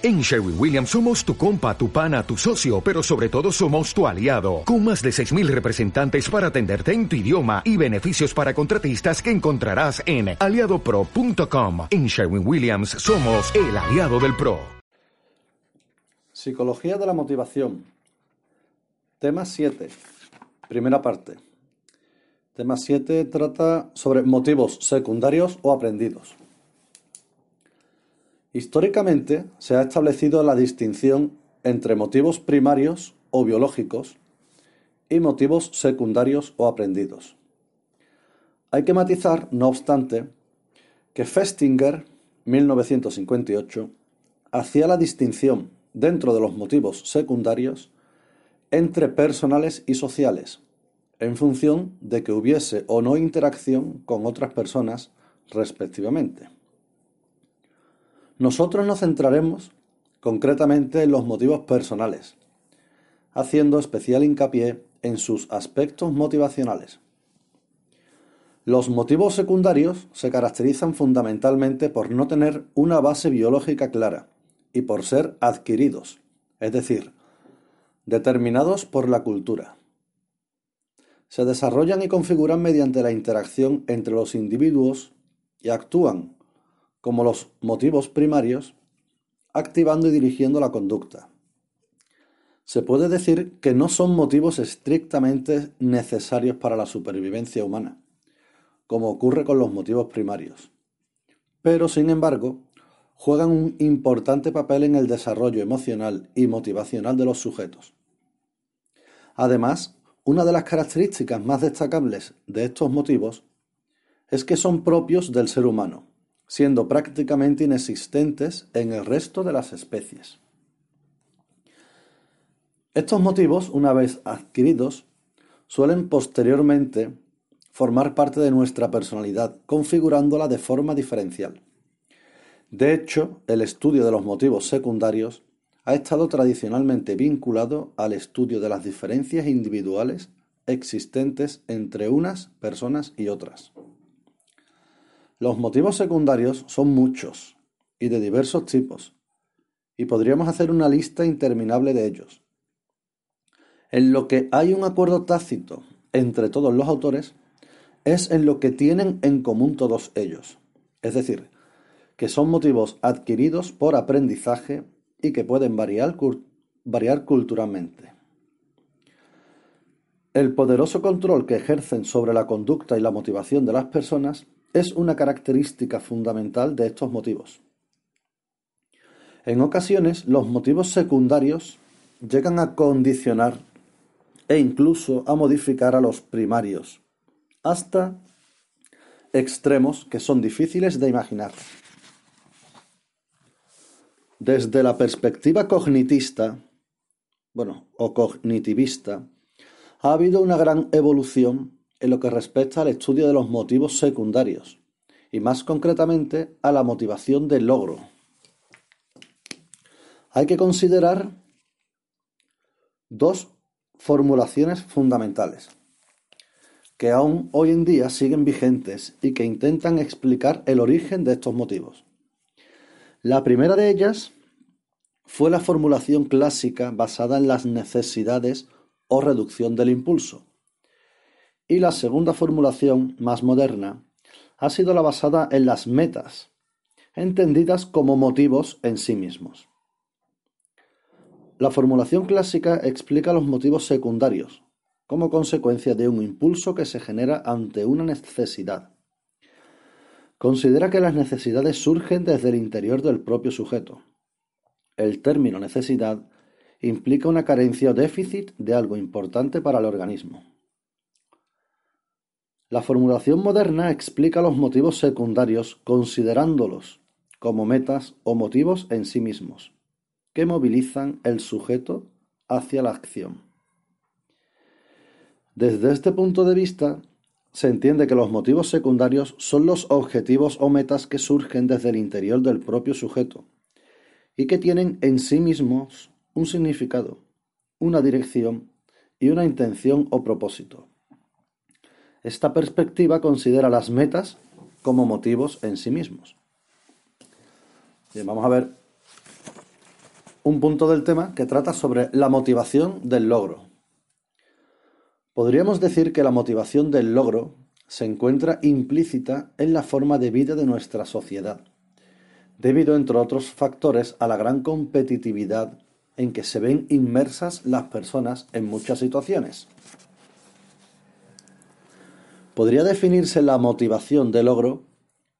En Sherwin Williams somos tu compa, tu pana, tu socio, pero sobre todo somos tu aliado, con más de 6.000 representantes para atenderte en tu idioma y beneficios para contratistas que encontrarás en aliadopro.com. En Sherwin Williams somos el aliado del PRO. Psicología de la motivación. Tema 7. Primera parte. Tema 7 trata sobre motivos secundarios o aprendidos. Históricamente se ha establecido la distinción entre motivos primarios o biológicos y motivos secundarios o aprendidos. Hay que matizar, no obstante, que Festinger, 1958, hacía la distinción dentro de los motivos secundarios entre personales y sociales, en función de que hubiese o no interacción con otras personas respectivamente. Nosotros nos centraremos concretamente en los motivos personales, haciendo especial hincapié en sus aspectos motivacionales. Los motivos secundarios se caracterizan fundamentalmente por no tener una base biológica clara y por ser adquiridos, es decir, determinados por la cultura. Se desarrollan y configuran mediante la interacción entre los individuos y actúan como los motivos primarios, activando y dirigiendo la conducta. Se puede decir que no son motivos estrictamente necesarios para la supervivencia humana, como ocurre con los motivos primarios, pero sin embargo juegan un importante papel en el desarrollo emocional y motivacional de los sujetos. Además, una de las características más destacables de estos motivos es que son propios del ser humano siendo prácticamente inexistentes en el resto de las especies. Estos motivos, una vez adquiridos, suelen posteriormente formar parte de nuestra personalidad, configurándola de forma diferencial. De hecho, el estudio de los motivos secundarios ha estado tradicionalmente vinculado al estudio de las diferencias individuales existentes entre unas personas y otras. Los motivos secundarios son muchos y de diversos tipos, y podríamos hacer una lista interminable de ellos. En lo que hay un acuerdo tácito entre todos los autores es en lo que tienen en común todos ellos, es decir, que son motivos adquiridos por aprendizaje y que pueden variar, culturalmente. El poderoso control que ejercen sobre la conducta y la motivación de las personas es una característica fundamental de estos motivos. En ocasiones, los motivos secundarios llegan a condicionar e incluso a modificar a los primarios, hasta extremos que son difíciles de imaginar. Desde la perspectiva cognitista, bueno, o cognitivista, ha habido una gran evolución en lo que respecta al estudio de los motivos secundarios, y más concretamente a la motivación del logro. Hay que considerar dos formulaciones fundamentales que aún hoy en día siguen vigentes y que intentan explicar el origen de estos motivos. La primera de ellas fue la formulación clásica basada en las necesidades o reducción del impulso, y la segunda formulación, más moderna, ha sido la basada en las metas, entendidas como motivos en sí mismos. La formulación clásica explica los motivos secundarios, como consecuencia de un impulso que se genera ante una necesidad. Considera que las necesidades surgen desde el interior del propio sujeto. El término necesidad implica una carencia o déficit de algo importante para el organismo. La formulación moderna explica los motivos secundarios considerándolos como metas o motivos en sí mismos, que movilizan el sujeto hacia la acción. Desde este punto de vista, se entiende que los motivos secundarios son los objetivos o metas que surgen desde el interior del propio sujeto y que tienen en sí mismos un significado, una dirección y una intención o propósito. Esta perspectiva considera las metas como motivos en sí mismos. vamos a ver un punto del tema que trata sobre la motivación del logro. Podríamos decir que la motivación del logro se encuentra implícita en la forma de vida de nuestra sociedad, debido, entre otros factores, a la gran competitividad en que se ven inmersas las personas en muchas situaciones. Podría definirse la motivación del logro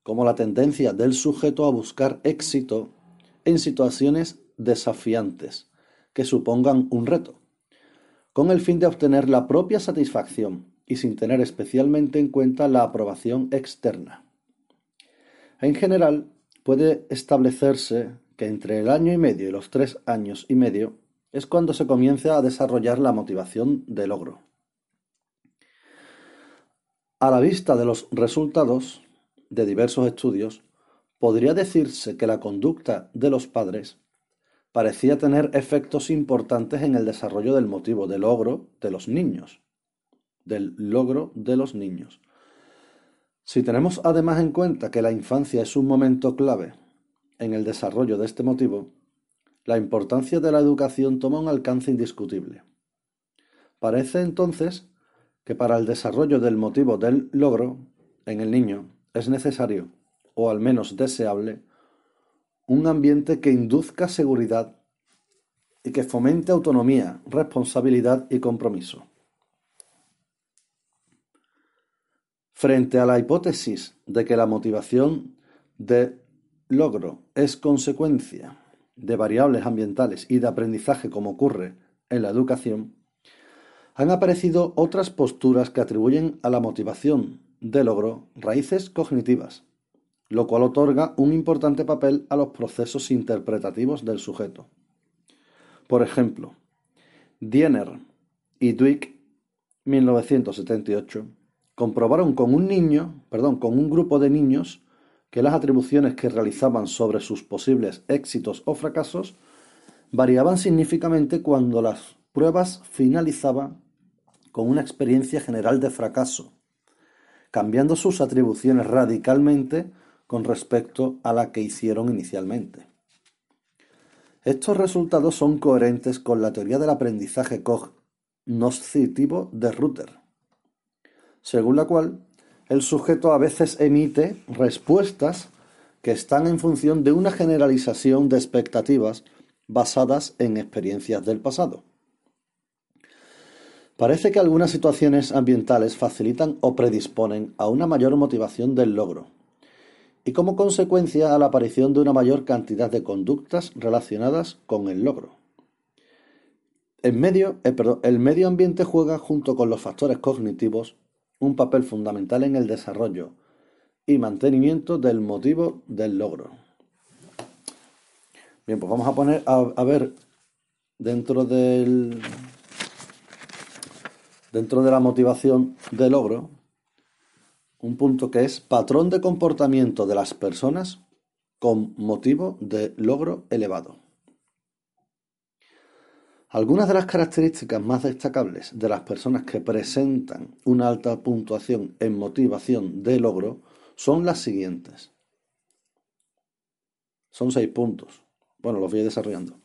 como la tendencia del sujeto a buscar éxito en situaciones desafiantes que supongan un reto, con el fin de obtener la propia satisfacción y sin tener especialmente en cuenta la aprobación externa. En general, puede establecerse que entre el año y medio y los tres años y medio es cuando se comienza a desarrollar la motivación de logro. A la vista de los resultados de diversos estudios, podría decirse que la conducta de los padres parecía tener efectos importantes en el desarrollo del motivo de logro de los niños, del logro de los niños. Si tenemos además en cuenta que la infancia es un momento clave en el desarrollo de este motivo, la importancia de la educación toma un alcance indiscutible. Parece entonces que para el desarrollo del motivo del logro en el niño es necesario, o al menos deseable, un ambiente que induzca seguridad y que fomente autonomía, responsabilidad y compromiso. Frente a la hipótesis de que la motivación de logro es consecuencia de variables ambientales y de aprendizaje como ocurre en la educación, han aparecido otras posturas que atribuyen a la motivación de logro raíces cognitivas, lo cual otorga un importante papel a los procesos interpretativos del sujeto. Por ejemplo, Diener y Dweck, 1978, comprobaron con un niño, perdón, con un grupo de niños que las atribuciones que realizaban sobre sus posibles éxitos o fracasos variaban significativamente cuando las pruebas finalizaban con una experiencia general de fracaso, cambiando sus atribuciones radicalmente con respecto a la que hicieron inicialmente. Estos resultados son coherentes con la teoría del aprendizaje cognoscitivo de Rutter, según la cual el sujeto a veces emite respuestas que están en función de una generalización de expectativas basadas en experiencias del pasado. Parece que algunas situaciones ambientales facilitan o predisponen a una mayor motivación del logro, y como consecuencia a la aparición de una mayor cantidad de conductas relacionadas con el logro. En medio, eh, el medio ambiente juega junto con los factores cognitivos un papel fundamental en el desarrollo y mantenimiento del motivo del logro. Bien, pues vamos a poner a, ver dentro del dentro de la motivación del logro un punto que es patrón de comportamiento de las personas con motivo de logro elevado. Algunas de las características más destacables de las personas que presentan una alta puntuación en motivación de logro son las siguientes. Son seis puntos. Bueno, los voy desarrollando.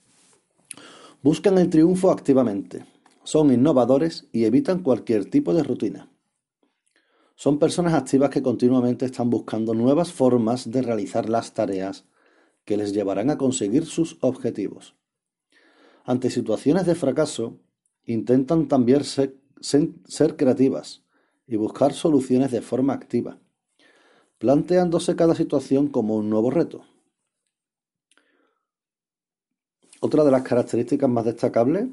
Buscan el triunfo activamente. Son innovadores y evitan cualquier tipo de rutina. Son personas activas que continuamente están buscando nuevas formas de realizar las tareas que les llevarán a conseguir sus objetivos. Ante situaciones de fracaso, intentan también ser, creativas y buscar soluciones de forma activa, planteándose cada situación como un nuevo reto. Otra de las características más destacables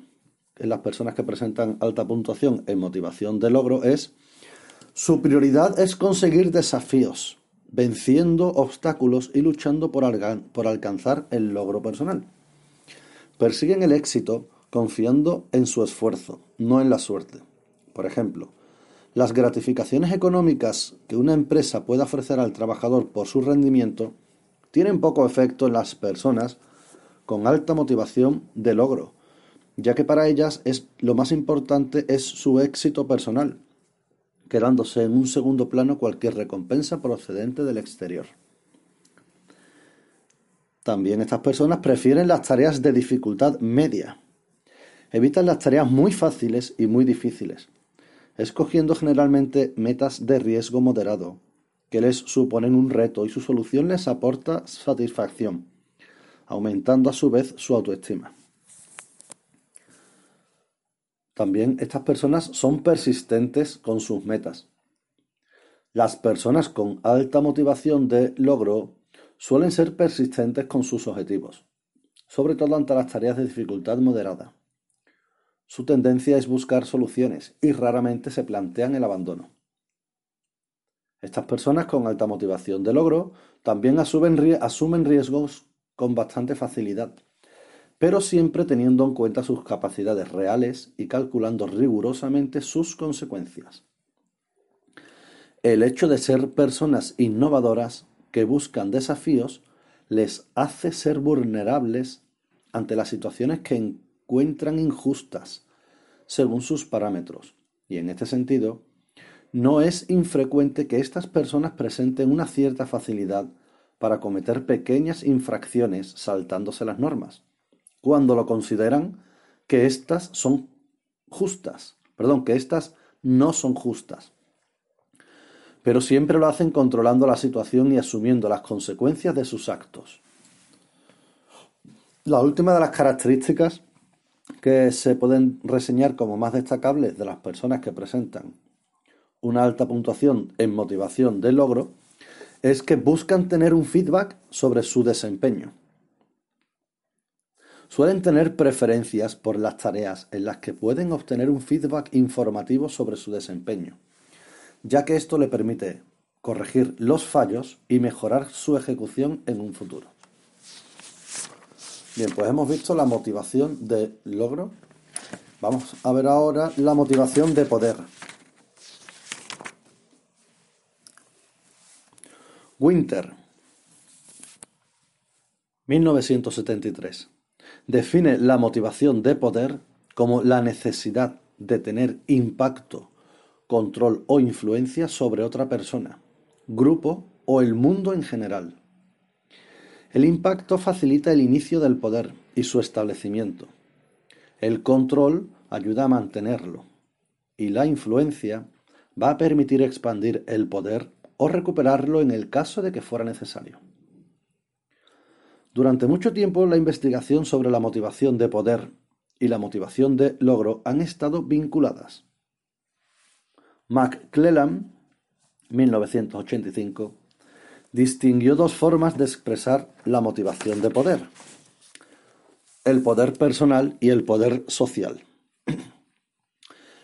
en las personas que presentan alta puntuación en motivación de logro es su prioridad es conseguir desafíos, venciendo obstáculos y luchando por alcanzar el logro personal. Persiguen el éxito confiando en su esfuerzo, no en la suerte. Por ejemplo, las gratificaciones económicas que una empresa puede ofrecer al trabajador por su rendimiento tienen poco efecto en las personas con alta motivación de logro, ya que para ellas es, lo más importante es su éxito personal, quedándose en un segundo plano cualquier recompensa procedente del exterior. También estas personas prefieren las tareas de dificultad media. Evitan las tareas muy fáciles y muy difíciles, escogiendo generalmente metas de riesgo moderado, que les suponen un reto y su solución les aporta satisfacción, aumentando a su vez su autoestima. También estas personas son persistentes con sus metas. Las personas con alta motivación de logro suelen ser persistentes con sus objetivos, sobre todo ante las tareas de dificultad moderada. Su tendencia es buscar soluciones y raramente se plantean el abandono. Estas personas con alta motivación de logro también asumen, riesgos con bastante facilidad, pero siempre teniendo en cuenta sus capacidades reales y calculando rigurosamente sus consecuencias. El hecho de ser personas innovadoras que buscan desafíos les hace ser vulnerables ante las situaciones que encuentran injustas según sus parámetros. Y en este sentido, no es infrecuente que estas personas presenten una cierta facilidad para cometer pequeñas infracciones saltándose las normas, cuando lo consideran que éstas son justas, perdón, que éstas no son justas. Pero siempre lo hacen controlando la situación y asumiendo las consecuencias de sus actos. La última de las características que se pueden reseñar como más destacables de las personas que presentan una alta puntuación en motivación de logro es que buscan tener un feedback sobre su desempeño. Suelen tener preferencias por las tareas en las que pueden obtener un feedback informativo sobre su desempeño, ya que esto le permite corregir los fallos y mejorar su ejecución en un futuro. Bien, pues hemos visto la motivación de logro. Vamos a ver ahora la motivación de poder. Winter, 1973, define la motivación de poder como la necesidad de tener impacto, control o influencia sobre otra persona, grupo o el mundo en general. El impacto facilita el inicio del poder y su establecimiento. El control ayuda a mantenerlo. Y la influencia va a permitir expandir el poder o recuperarlo en el caso de que fuera necesario. Durante mucho tiempo la investigación sobre la motivación de poder y la motivación de logro han estado vinculadas. McClellan, 1985, distinguió dos formas de expresar la motivación de poder, el poder personal y el poder social.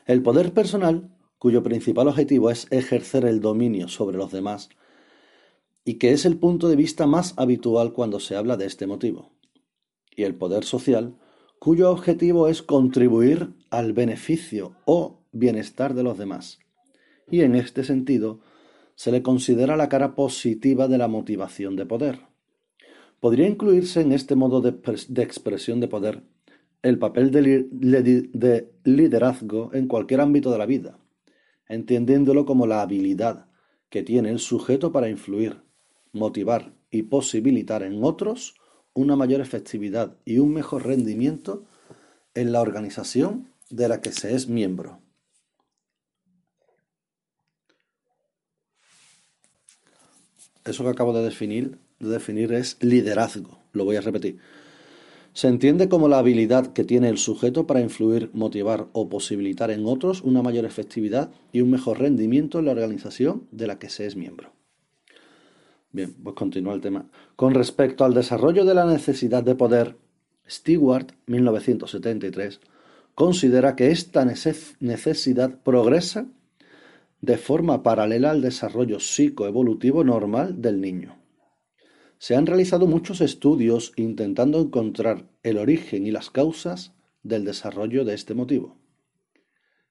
El poder personal cuyo principal objetivo es ejercer el dominio sobre los demás y que es el punto de vista más habitual cuando se habla de este motivo, y el poder social, cuyo objetivo es contribuir al beneficio o bienestar de los demás, y en este sentido se le considera la cara positiva de la motivación de poder. Podría incluirse en este modo de, expresión de poder el papel de liderazgo en cualquier ámbito de la vida, entendiéndolo como la habilidad que tiene el sujeto para influir, motivar y posibilitar en otros una mayor efectividad y un mejor rendimiento en la organización de la que se es miembro. Eso que acabo de definir, de definir es liderazgo. Lo voy a repetir. Se entiende como la habilidad que tiene el sujeto para influir, motivar o posibilitar en otros una mayor efectividad y un mejor rendimiento en la organización de la que se es miembro. Bien, pues continúa el tema. Con respecto al desarrollo de la necesidad de poder, Stewart, 1973, considera que esta necesidad progresa de forma paralela al desarrollo psicoevolutivo normal del niño. Se han realizado muchos estudios intentando encontrar el origen y las causas del desarrollo de este motivo,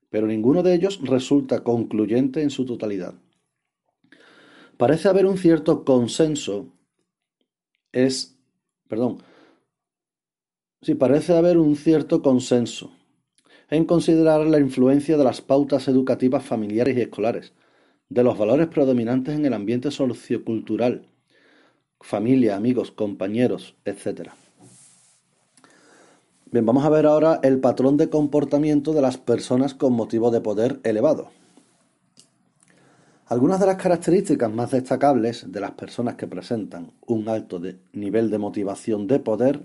pero ninguno de ellos resulta concluyente en su totalidad. Parece haber un cierto consenso es, perdón, sí, parece haber un cierto consenso en considerar la influencia de las pautas educativas familiares y escolares, de los valores predominantes en el ambiente sociocultural, familia, amigos, compañeros, etc. Bien, vamos a ver ahora el patrón de comportamiento de las personas con motivo de poder elevado. Algunas de las características más destacables de las personas que presentan un alto nivel de motivación de poder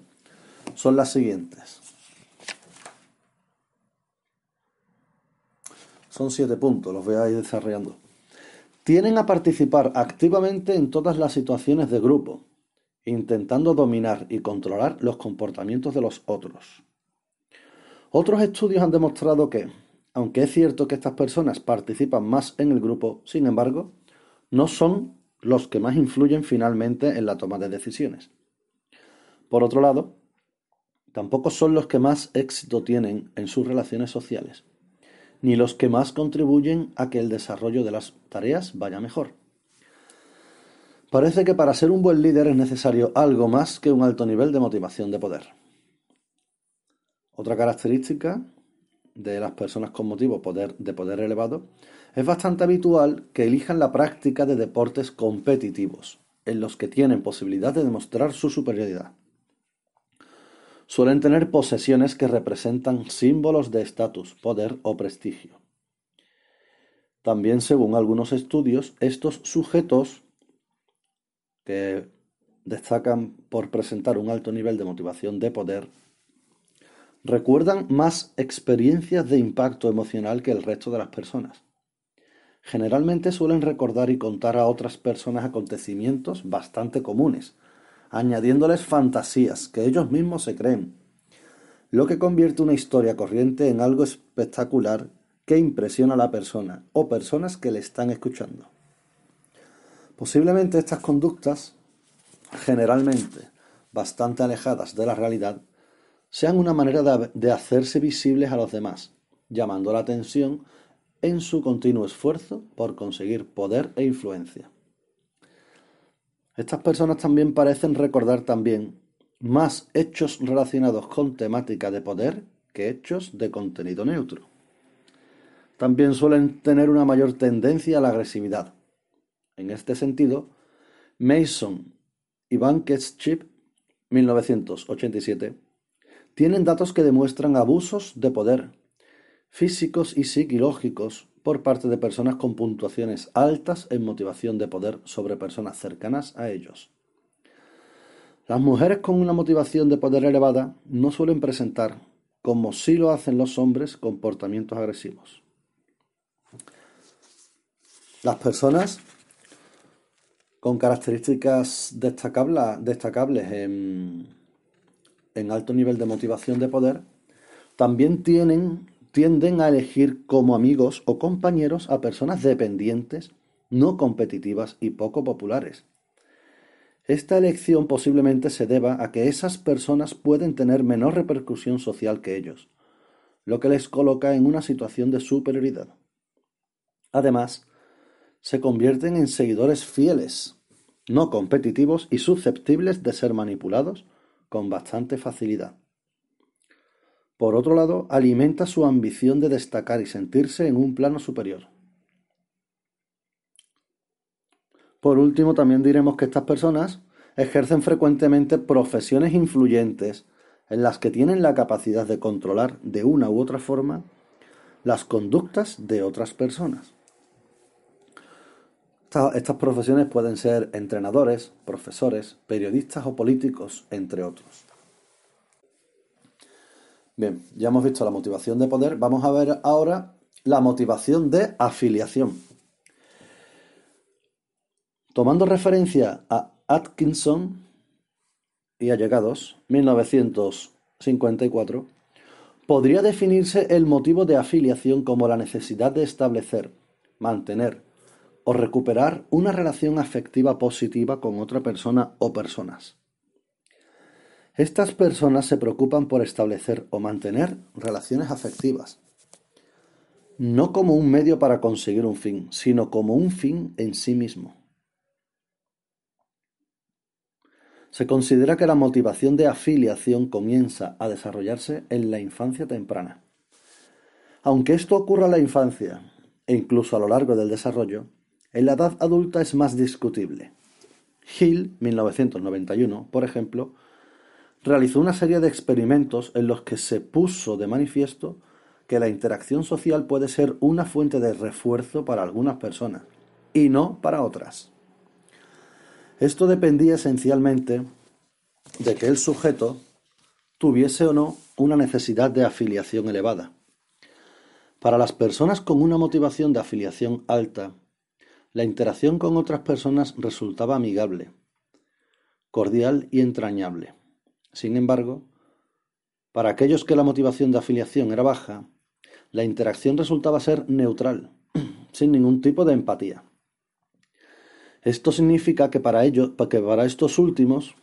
son las siguientes. Son siete puntos, los voy a ir desarrollando. Tienen a participar activamente en todas las situaciones de grupo, intentando dominar y controlar los comportamientos de los otros. Otros estudios han demostrado que, aunque es cierto que estas personas participan más en el grupo, sin embargo, no son los que más influyen finalmente en la toma de decisiones. Por otro lado, tampoco son los que más éxito tienen en sus relaciones sociales, ni los que más contribuyen a que el desarrollo de las tareas vaya mejor. Parece que para ser un buen líder es necesario algo más que un alto nivel de motivación de poder. Otra característica de las personas con motivo de poder elevado es bastante habitual que elijan la práctica de deportes competitivos, en los que tienen posibilidad de demostrar su superioridad. Suelen tener posesiones que representan símbolos de estatus, poder o prestigio. También, según algunos estudios, estos sujetos que destacan por presentar un alto nivel de motivación de poder recuerdan más experiencias de impacto emocional que el resto de las personas. Generalmente suelen recordar y contar a otras personas acontecimientos bastante comunes, añadiéndoles fantasías que ellos mismos se creen, lo que convierte una historia corriente en algo espectacular que impresiona a la persona o personas que le están escuchando. Posiblemente estas conductas, generalmente bastante alejadas de la realidad, sean una manera de, hacerse visibles a los demás, llamando la atención en su continuo esfuerzo por conseguir poder e influencia. Estas personas también parecen recordar también más hechos relacionados con temática de poder que hechos de contenido neutro. También suelen tener una mayor tendencia a la agresividad. En este sentido, Mason y Bankett's Chip, 1987, tienen datos que demuestran abusos de poder físicos y psicológicos por parte de personas con puntuaciones altas en motivación de poder sobre personas cercanas a ellos. Las mujeres con una motivación de poder elevada no suelen presentar, como sí lo hacen los hombres, comportamientos agresivos. Las personas con características destacables en en alto nivel de motivación de poder, también tienden a elegir como amigos o compañeros a personas dependientes, no competitivas y poco populares. Esta elección posiblemente se deba a que esas personas pueden tener menor repercusión social que ellos, lo que les coloca en una situación de superioridad. Además, se convierten en seguidores fieles, no competitivos y susceptibles de ser manipulados con bastante facilidad. Por otro lado, alimenta su ambición de destacar y sentirse en un plano superior. Por último, también diremos que estas personas ejercen frecuentemente profesiones influyentes en las que tienen la capacidad de controlar de una u otra forma las conductas de otras personas. Estas profesiones pueden ser entrenadores, profesores, periodistas o políticos, entre otros. Bien, ya hemos visto la motivación de poder, vamos a ver ahora la motivación de afiliación. Tomando referencia a Atkinson y allegados, 1954, podría definirse el motivo de afiliación como la necesidad de establecer, mantener, o recuperar una relación afectiva positiva con otra persona o personas. Estas personas se preocupan por establecer o mantener relaciones afectivas, no como un medio para conseguir un fin, sino como un fin en sí mismo. Se considera que la motivación de afiliación comienza a desarrollarse en la infancia temprana. Aunque esto ocurra en la infancia e incluso a lo largo del desarrollo, en la edad adulta es más discutible. Hill, 1991, por ejemplo, realizó una serie de experimentos en los que se puso de manifiesto que la interacción social puede ser una fuente de refuerzo para algunas personas y no para otras. Esto dependía esencialmente de que el sujeto tuviese o no una necesidad de afiliación elevada. Para las personas con una motivación de afiliación alta, la interacción con otras personas resultaba amigable, cordial y entrañable. Sin embargo, para aquellos que la motivación de afiliación era baja, la interacción resultaba ser neutral, sin ningún tipo de empatía. Esto significa que para ellos, que para estos últimos,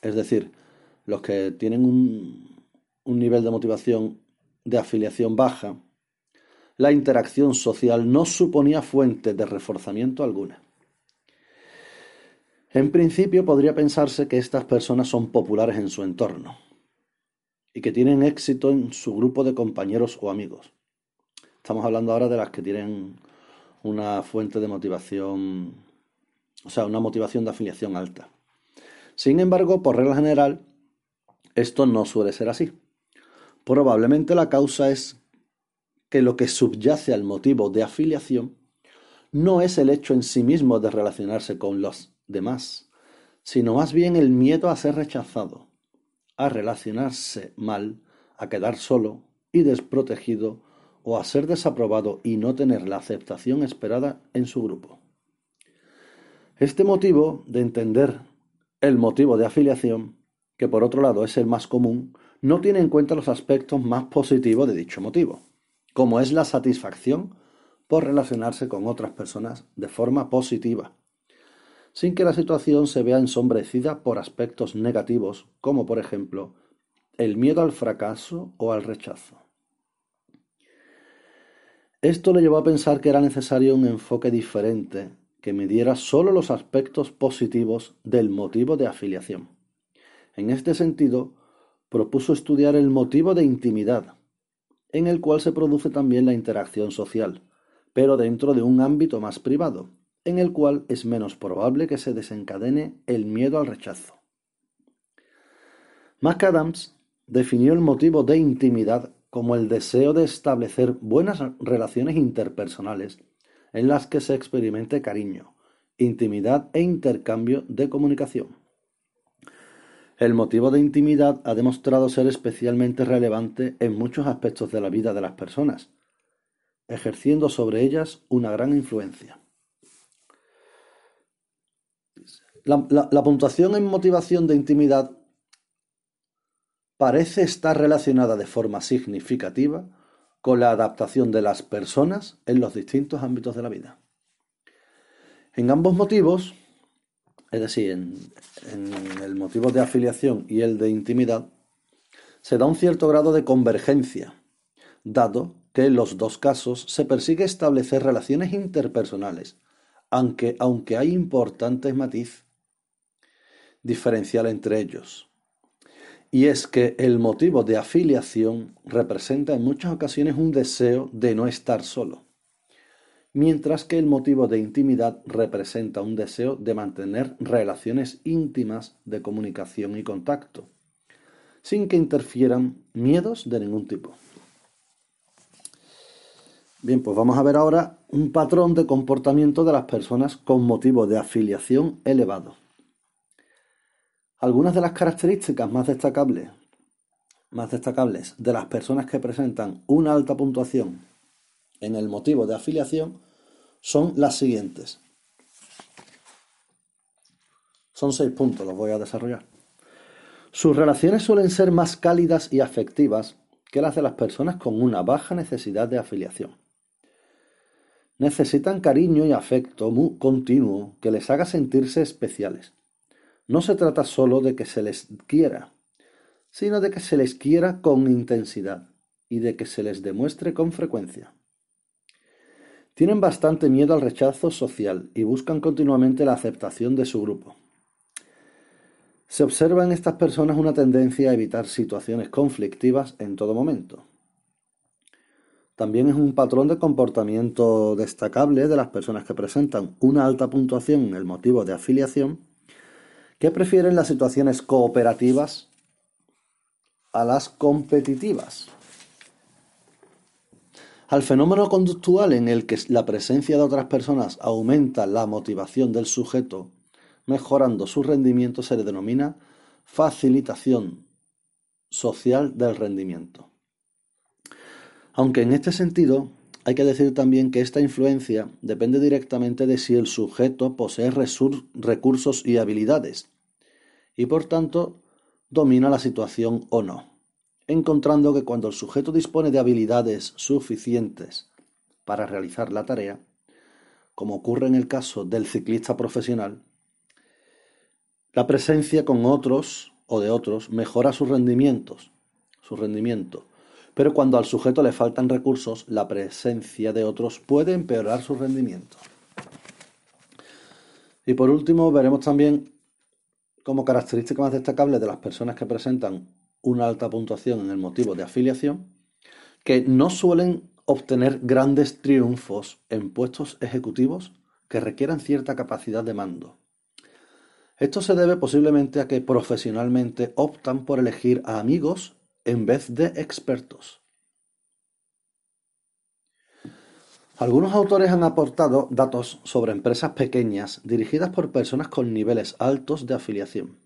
es decir, los que tienen un, un nivel de motivación de afiliación baja, la interacción social no suponía fuente de reforzamiento alguna. En principio podría pensarse que estas personas son populares en su entorno y que tienen éxito en su grupo de compañeros o amigos. Estamos hablando ahora de las que tienen una fuente de motivación, o sea, una motivación de afiliación alta. Sin embargo, por regla general, esto no suele ser así. Probablemente la causa es que lo que subyace al motivo de afiliación no es el hecho en sí mismo de relacionarse con los demás, sino más bien el miedo a ser rechazado, a relacionarse mal, a quedar solo y desprotegido o a ser desaprobado y no tener la aceptación esperada en su grupo. Este motivo de entender el motivo de afiliación, que por otro lado es el más común, no tiene en cuenta los aspectos más positivos de dicho motivo, como es la satisfacción por relacionarse con otras personas de forma positiva, sin que la situación se vea ensombrecida por aspectos negativos, como por ejemplo el miedo al fracaso o al rechazo. Esto le llevó a pensar que era necesario un enfoque diferente que midiera solo los aspectos positivos del motivo de afiliación. En este sentido, propuso estudiar el motivo de intimidad, en el cual se produce también la interacción social, pero dentro de un ámbito más privado, en el cual es menos probable que se desencadene el miedo al rechazo. McAdams definió el motivo de intimidad como el deseo de establecer buenas relaciones interpersonales en las que se experimente cariño, intimidad e intercambio de comunicación. El motivo de intimidad ha demostrado ser especialmente relevante en muchos aspectos de la vida de las personas, ejerciendo sobre ellas una gran influencia. La, puntuación en motivación de intimidad parece estar relacionada de forma significativa con la adaptación de las personas en los distintos ámbitos de la vida. En ambos motivos, es decir, en, el motivo de afiliación y el de intimidad, se da un cierto grado de convergencia, dado que en los dos casos se persigue establecer relaciones interpersonales, aunque, aunque hay importantes matices diferencial entre ellos. Y es que el motivo de afiliación representa en muchas ocasiones un deseo de no estar solo, mientras que el motivo de intimidad representa un deseo de mantener relaciones íntimas de comunicación y contacto, sin que interfieran miedos de ningún tipo. Bien, pues vamos a ver ahora un patrón de comportamiento de las personas con motivo de afiliación elevado. Algunas de las características más destacables, más destacables de las personas que presentan una alta puntuación en el motivo de afiliación son las siguientes. Son seis puntos, los voy a desarrollar. Sus relaciones suelen ser más cálidas y afectivas que las de las personas con una baja necesidad de afiliación. Necesitan cariño y afecto continuo que les haga sentirse especiales. No se trata solo de que se les quiera, sino de que se les quiera con intensidad y de que se les demuestre con frecuencia. Tienen bastante miedo al rechazo social y buscan continuamente la aceptación de su grupo. Se observa en estas personas una tendencia a evitar situaciones conflictivas en todo momento. También es un patrón de comportamiento destacable de las personas que presentan una alta puntuación en el motivo de afiliación ¿Qué prefieren las situaciones cooperativas a las competitivas? Al fenómeno conductual en el que la presencia de otras personas aumenta la motivación del sujeto, mejorando su rendimiento, se le denomina facilitación social del rendimiento. Aunque en este sentido hay que decir también que esta influencia depende directamente de si el sujeto posee recursos y habilidades, y por tanto domina la situación o no, encontrando que cuando el sujeto dispone de habilidades suficientes para realizar la tarea, como ocurre en el caso del ciclista profesional, la presencia con otros o de otros mejora sus rendimientos, su rendimiento, pero cuando al sujeto le faltan recursos, la presencia de otros puede empeorar su rendimiento. Y por último, veremos también como característica más destacable de las personas que presentan una alta puntuación en el motivo de afiliación, que no suelen obtener grandes triunfos en puestos ejecutivos que requieran cierta capacidad de mando. Esto se debe posiblemente a que profesionalmente optan por elegir a amigos en vez de expertos. Algunos autores han aportado datos sobre empresas pequeñas dirigidas por personas con niveles altos de afiliación,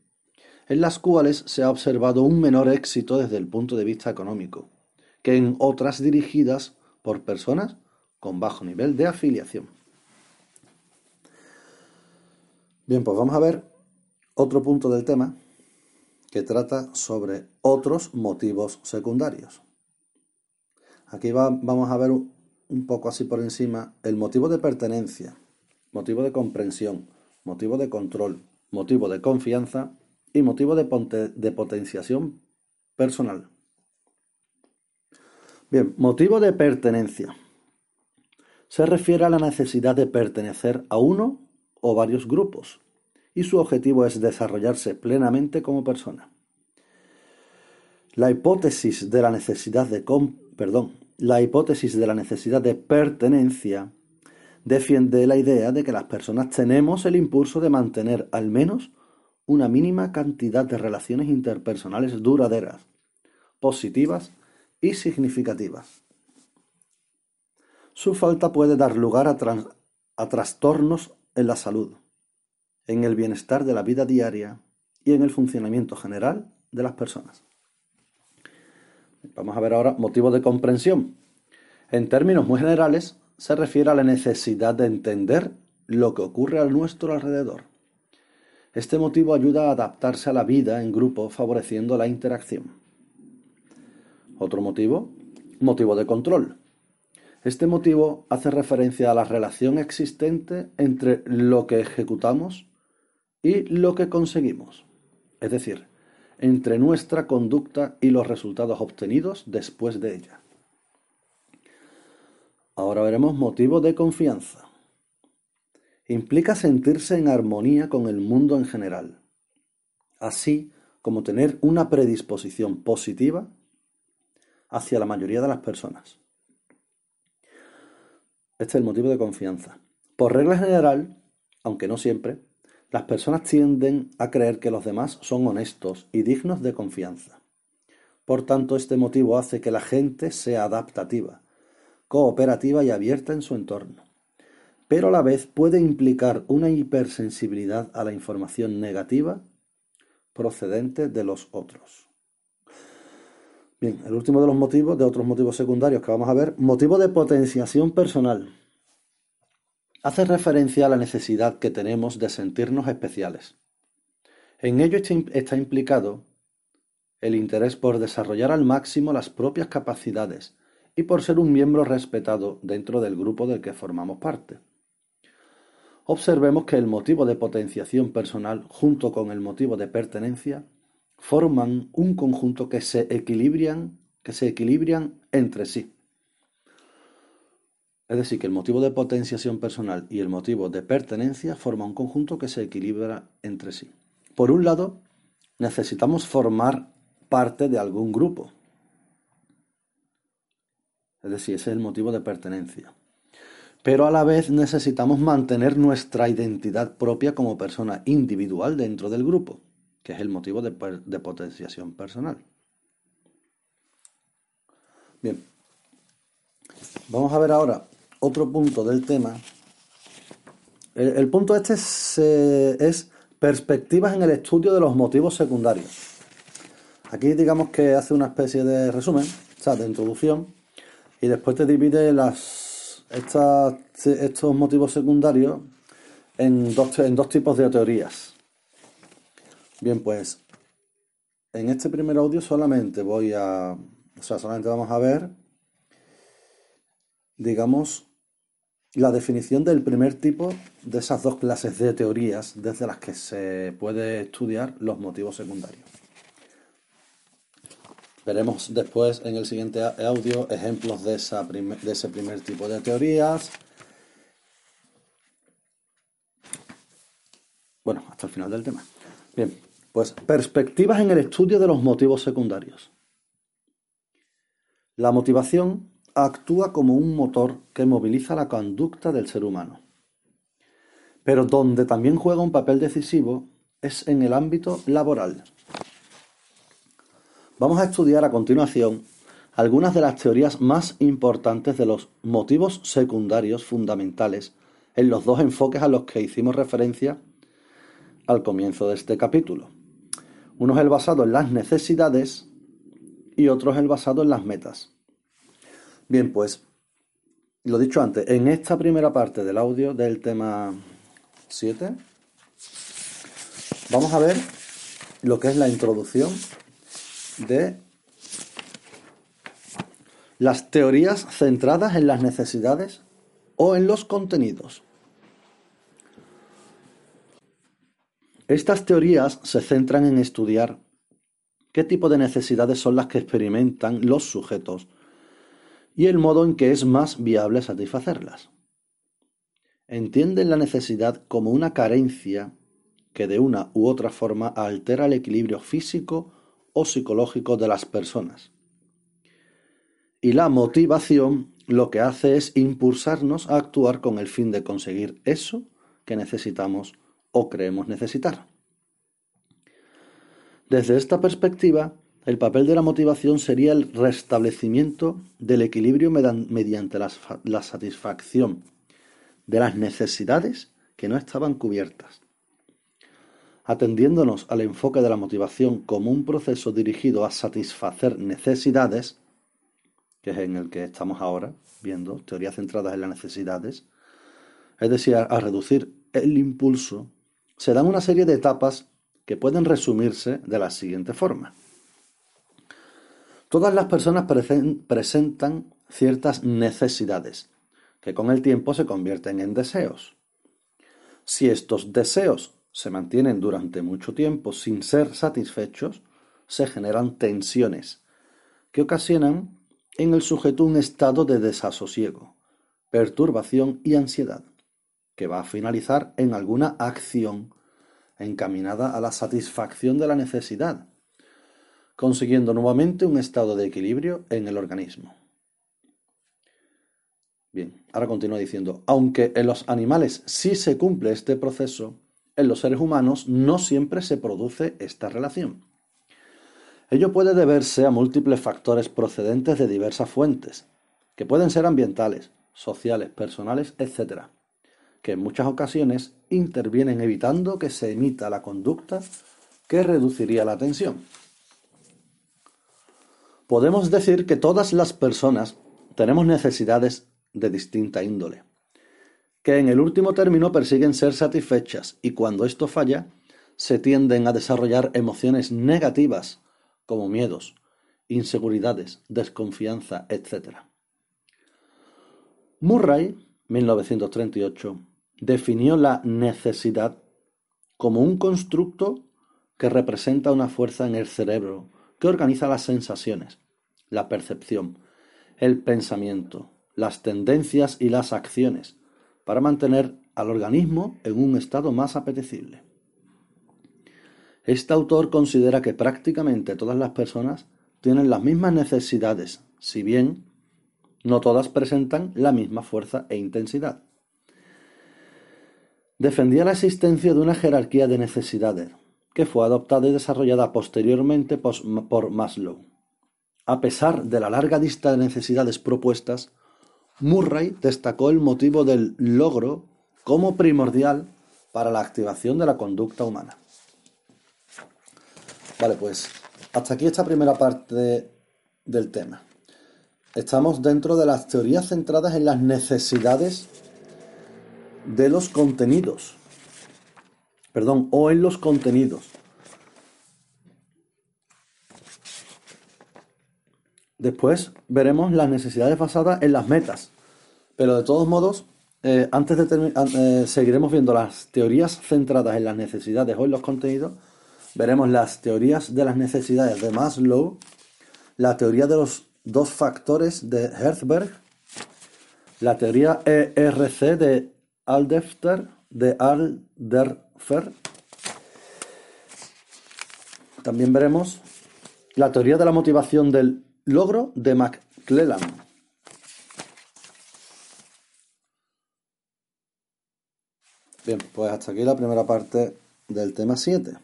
en las cuales se ha observado un menor éxito desde el punto de vista económico, que en otras dirigidas por personas con bajo nivel de afiliación. Bien, pues vamos a ver otro punto del tema que trata sobre otros motivos secundarios. Aquí vamos a ver un poco así por encima el motivo de pertenencia, motivo de comprensión, motivo de control, motivo de confianza y motivo de, de potenciación personal. Bien, motivo de pertenencia. Se refiere a la necesidad de pertenecer a uno o varios grupos, y su objetivo es desarrollarse plenamente como persona. La hipótesis de la necesidad de perdón, la hipótesis de la necesidad de pertenencia defiende la idea de que las personas tenemos el impulso de mantener al menos una mínima cantidad de relaciones interpersonales duraderas, positivas y significativas. Su falta puede dar lugar a, trastornos en la salud, en el bienestar de la vida diaria y en el funcionamiento general de las personas. Vamos a ver ahora motivos de comprensión. En términos muy generales, se refiere a la necesidad de entender lo que ocurre a nuestro alrededor. Este motivo ayuda a adaptarse a la vida en grupo favoreciendo la interacción. Otro motivo, motivo de control. Este motivo hace referencia a la relación existente entre lo que ejecutamos y lo que conseguimos, es decir, entre nuestra conducta y los resultados obtenidos después de ella. Ahora veremos motivo de confianza. Implica sentirse en armonía con el mundo en general, así como tener una predisposición positiva hacia la mayoría de las personas. Este es el motivo de confianza. Por regla general, aunque no siempre, las personas tienden a creer que los demás son honestos y dignos de confianza. Por tanto, este motivo hace que la gente sea adaptativa, cooperativa y abierta en su entorno, pero a la vez puede implicar una hipersensibilidad a la información negativa procedente de los otros. Bien, el último de los motivos, de otros motivos secundarios que vamos a ver, motivo de potenciación personal hace referencia a la necesidad que tenemos de sentirnos especiales. En ello está implicado el interés por desarrollar al máximo las propias capacidades y por ser un miembro respetado dentro del grupo del que formamos parte. Observemos que el motivo de potenciación personal junto con el motivo de pertenencia forman un conjunto que se equilibran, que se equilibran entre sí. Es decir, que el motivo de potenciación personal y el motivo de pertenencia forman un conjunto que se equilibra entre sí. Por un lado, necesitamos formar parte de algún grupo. Es decir, ese es el motivo de pertenencia. Pero a la vez necesitamos mantener nuestra identidad propia como persona individual dentro del grupo, que es el motivo de, potenciación personal. Bien, vamos a ver ahora otro punto del tema. El, punto este es perspectivas en el estudio de los motivos secundarios. Aquí digamos que hace una especie de resumen, o sea, de introducción, y después te divide las estos motivos secundarios en dos, en dos tipos de teorías. Bien, pues en este primer audio solamente voy a, o sea, solamente vamos a ver, digamos, la definición del primer tipo de esas dos clases de teorías desde las que se puede estudiar los motivos secundarios. Veremos después en el siguiente audio ejemplos de, esa de ese primer tipo de teorías. Bueno, hasta el final del tema. Bien, pues perspectivas en el estudio de los motivos secundarios. La motivación actúa como un motor que moviliza la conducta del ser humano. Pero donde también juega un papel decisivo es en el ámbito laboral. Vamos a estudiar a continuación algunas de las teorías más importantes de los motivos secundarios fundamentales en los dos enfoques a los que hicimos referencia al comienzo de este capítulo. Uno es el basado en las necesidades y otro es el basado en las metas. Bien, pues, lo dicho antes, en esta primera parte del audio del tema 7, vamos a ver lo que es la introducción de las teorías centradas en las necesidades o en los contenidos. Estas teorías se centran en estudiar qué tipo de necesidades son las que experimentan los sujetos y el modo en que es más viable satisfacerlas. Entienden la necesidad como una carencia que de una u otra forma altera el equilibrio físico o psicológico de las personas. Y la motivación lo que hace es impulsarnos a actuar con el fin de conseguir eso que necesitamos o creemos necesitar. Desde esta perspectiva, el papel de la motivación sería el restablecimiento del equilibrio mediante la, satisfacción de las necesidades que no estaban cubiertas atendiéndonos al enfoque de la motivación como un proceso dirigido a satisfacer necesidades, que es en el que estamos ahora viendo, teorías centradas en las necesidades, es decir, a reducir el impulso, se dan una serie de etapas que pueden resumirse de la siguiente forma. Todas las personas presentan ciertas necesidades, que con el tiempo se convierten en deseos. Si estos deseos se mantienen durante mucho tiempo sin ser satisfechos, se generan tensiones que ocasionan en el sujeto un estado de desasosiego, perturbación y ansiedad, que va a finalizar en alguna acción encaminada a la satisfacción de la necesidad, consiguiendo nuevamente un estado de equilibrio en el organismo. Bien, ahora continúa diciendo, aunque en los animales sí se cumple este proceso, en los seres humanos no siempre se produce esta relación. Ello puede deberse a múltiples factores procedentes de diversas fuentes, que pueden ser ambientales, sociales, personales, etc., que en muchas ocasiones intervienen evitando que se emita la conducta que reduciría la tensión. Podemos decir que todas las personas tenemos necesidades de distinta índole que en el último término persiguen ser satisfechas y cuando esto falla, se tienden a desarrollar emociones negativas como miedos, inseguridades, desconfianza, etc. Murray, 1938, definió la necesidad como un constructo que representa una fuerza en el cerebro que organiza las sensaciones, la percepción, el pensamiento, las tendencias y las acciones, para mantener al organismo en un estado más apetecible. Este autor considera que prácticamente todas las personas tienen las mismas necesidades, si bien No todas presentan la misma fuerza e intensidad. Defendía la existencia de una jerarquía de necesidades, que fue adoptada y desarrollada posteriormente por Maslow. A pesar de la larga lista de necesidades propuestas, Murray destacó el motivo del logro como primordial para la activación de la conducta humana. Vale, pues hasta aquí esta primera parte del tema. Estamos dentro de las teorías centradas en las necesidades de los contenidos. Perdón, o en los contenidos. Después veremos las necesidades basadas en las metas. Pero de todos modos, eh, antes de eh, seguiremos viendo las teorías centradas en las necesidades o en los contenidos. Veremos las teorías de las necesidades de Maslow, la teoría de los dos factores de Herzberg, la teoría ERC de Aldefter, de Alderfer. También veremos la teoría de la motivación del logro de McClellan. Bien, pues hasta aquí la primera parte del tema 7,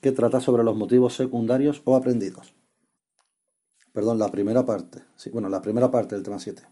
que trata sobre los motivos secundarios o aprendidos. Perdón, la primera parte. Sí, bueno, la primera parte del tema 7.